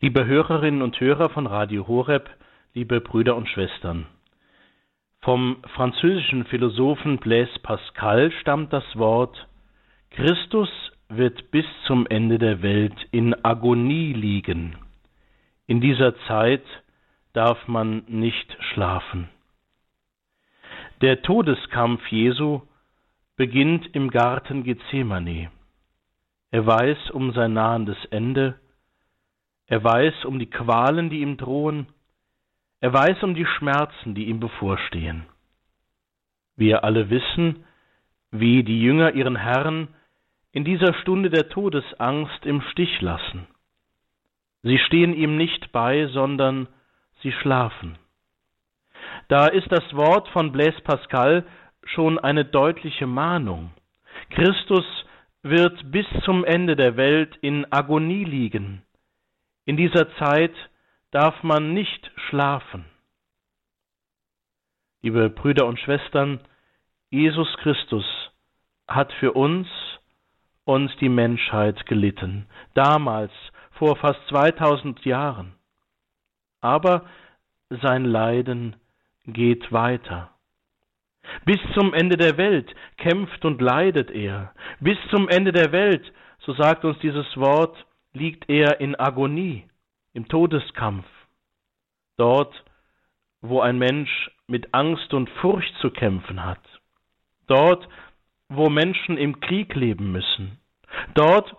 Liebe Hörerinnen und Hörer von Radio Horeb, liebe Brüder und Schwestern. Vom französischen Philosophen Blaise Pascal stammt das Wort Christus wird bis zum Ende der Welt in Agonie liegen. In dieser Zeit darf man nicht schlafen. Der Todeskampf Jesu beginnt im Garten Gethsemane. Er weiß um sein nahendes Ende, er weiß um die Qualen, die ihm drohen, er weiß um die Schmerzen, die ihm bevorstehen. Wir alle wissen, wie die Jünger ihren Herrn in dieser Stunde der Todesangst im Stich lassen. Sie stehen ihm nicht bei, sondern sie schlafen. Da ist das Wort von Blaise Pascal schon eine deutliche Mahnung. Christus wird bis zum Ende der Welt in Agonie liegen. In dieser Zeit darf man nicht schlafen. Liebe Brüder und Schwestern, Jesus Christus hat für uns und die Menschheit gelitten, damals, vor fast 2000 Jahren. Aber sein Leiden geht weiter. Bis zum Ende der Welt kämpft und leidet er. Bis zum Ende der Welt, so sagt uns dieses Wort, liegt er in Agonie, im Todeskampf. Dort, wo ein Mensch mit Angst und Furcht zu kämpfen hat. Dort, wo Menschen im Krieg leben müssen. Dort,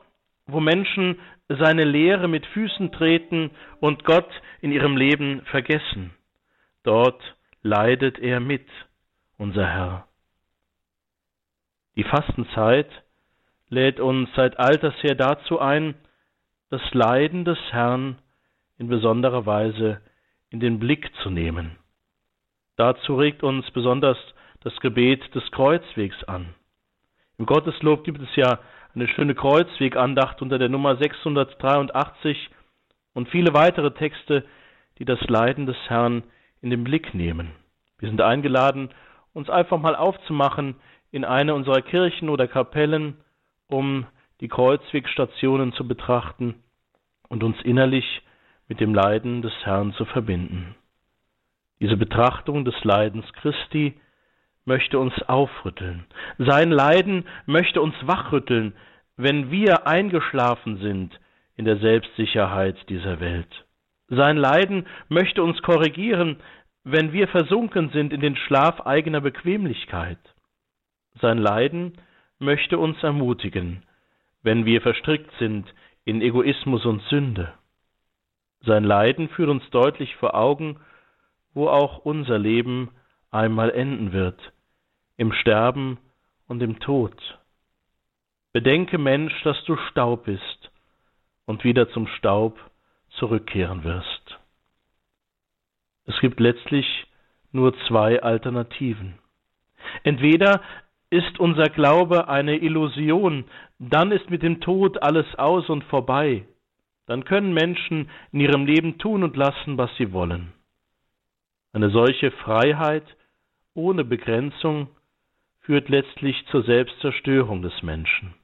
wo Menschen seine Lehre mit Füßen treten und Gott in ihrem Leben vergessen. Dort leidet er mit unser Herr. Die Fastenzeit lädt uns seit alters her dazu ein, das Leiden des Herrn in besonderer Weise in den Blick zu nehmen. Dazu regt uns besonders das Gebet des Kreuzwegs an. Im Gotteslob gibt es ja eine schöne Kreuzwegandacht unter der Nummer 683 und viele weitere Texte, die das Leiden des Herrn in den Blick nehmen. Wir sind eingeladen, uns einfach mal aufzumachen in eine unserer Kirchen oder Kapellen, um die Kreuzwegstationen zu betrachten und uns innerlich mit dem Leiden des Herrn zu verbinden. Diese Betrachtung des Leidens Christi möchte uns aufrütteln. Sein Leiden möchte uns wachrütteln, wenn wir eingeschlafen sind in der Selbstsicherheit dieser Welt. Sein Leiden möchte uns korrigieren, wenn wir versunken sind in den Schlaf eigener Bequemlichkeit. Sein Leiden möchte uns ermutigen, wenn wir verstrickt sind in Egoismus und Sünde. Sein Leiden führt uns deutlich vor Augen, wo auch unser Leben einmal enden wird, im Sterben und im Tod. Bedenke, Mensch, dass du Staub bist und wieder zum Staub zurückkehren wirst. Es gibt letztlich nur zwei Alternativen. Entweder ist unser Glaube eine Illusion, dann ist mit dem Tod alles aus und vorbei. Dann können Menschen in ihrem Leben tun und lassen, was sie wollen. Eine solche Freiheit ohne Begrenzung führt letztlich zur Selbstzerstörung des Menschen.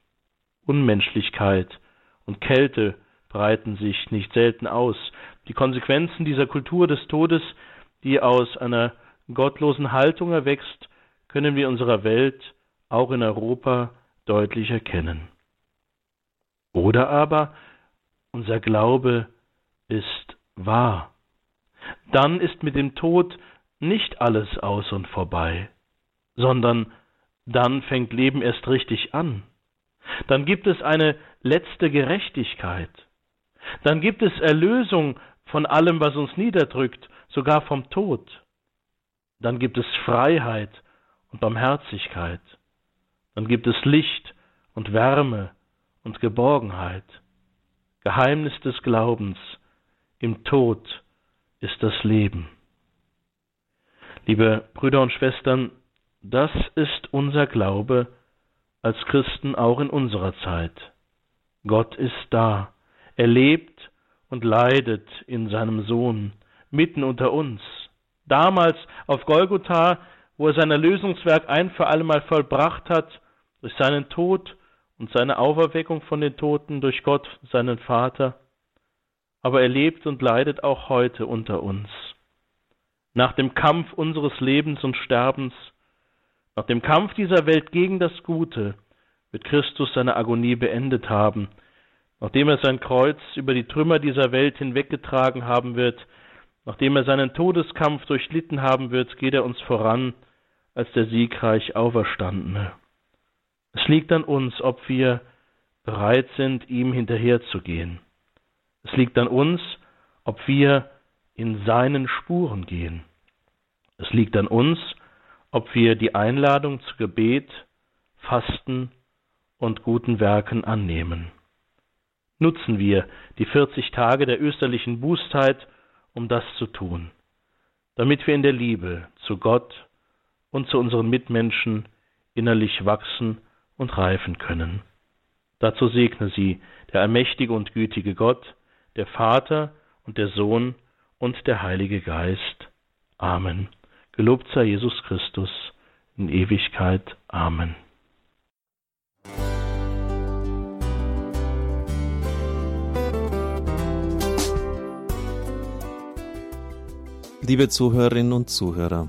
Unmenschlichkeit und Kälte breiten sich nicht selten aus. Die Konsequenzen dieser Kultur des Todes, die aus einer gottlosen Haltung erwächst, können wir unserer Welt, auch in Europa, deutlich erkennen. Oder aber unser Glaube ist wahr. Dann ist mit dem Tod nicht alles aus und vorbei, sondern dann fängt Leben erst richtig an. Dann gibt es eine letzte Gerechtigkeit. Dann gibt es Erlösung von allem, was uns niederdrückt, sogar vom Tod. Dann gibt es Freiheit und Barmherzigkeit. Dann gibt es Licht und Wärme und Geborgenheit. Geheimnis des Glaubens, im Tod ist das Leben. Liebe Brüder und Schwestern, das ist unser Glaube als Christen auch in unserer Zeit. Gott ist da. Er lebt und leidet in seinem Sohn mitten unter uns. Damals auf Golgotha, wo er sein Erlösungswerk ein für allemal vollbracht hat, durch seinen Tod und seine Auferweckung von den Toten durch Gott, seinen Vater. aber er lebt und leidet auch heute unter uns. Nach dem Kampf unseres Lebens und Sterbens, nach dem Kampf dieser Welt gegen das Gute, wird Christus seine Agonie beendet haben. Nachdem er sein Kreuz über die Trümmer dieser Welt hinweggetragen haben wird, nachdem er seinen Todeskampf durchlitten haben wird, geht er uns voran als der siegreich Auferstandene. Es liegt an uns, ob wir bereit sind, ihm hinterherzugehen. Es liegt an uns, ob wir in seinen Spuren gehen. Es liegt an uns, ob wir die Einladung zu Gebet, Fasten und guten Werken annehmen. Nutzen wir die 40 Tage der österlichen Bußzeit, um das zu tun, damit wir in der Liebe zu Gott und zu unseren Mitmenschen innerlich wachsen und reifen können. Dazu segne sie der allmächtige und gütige Gott, der Vater und der Sohn und der Heilige Geist. Amen. Gelobt sei Jesus Christus in Ewigkeit. Amen. Liebe Zuhörerinnen und Zuhörer,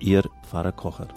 Ihr Pfarrer Kocher.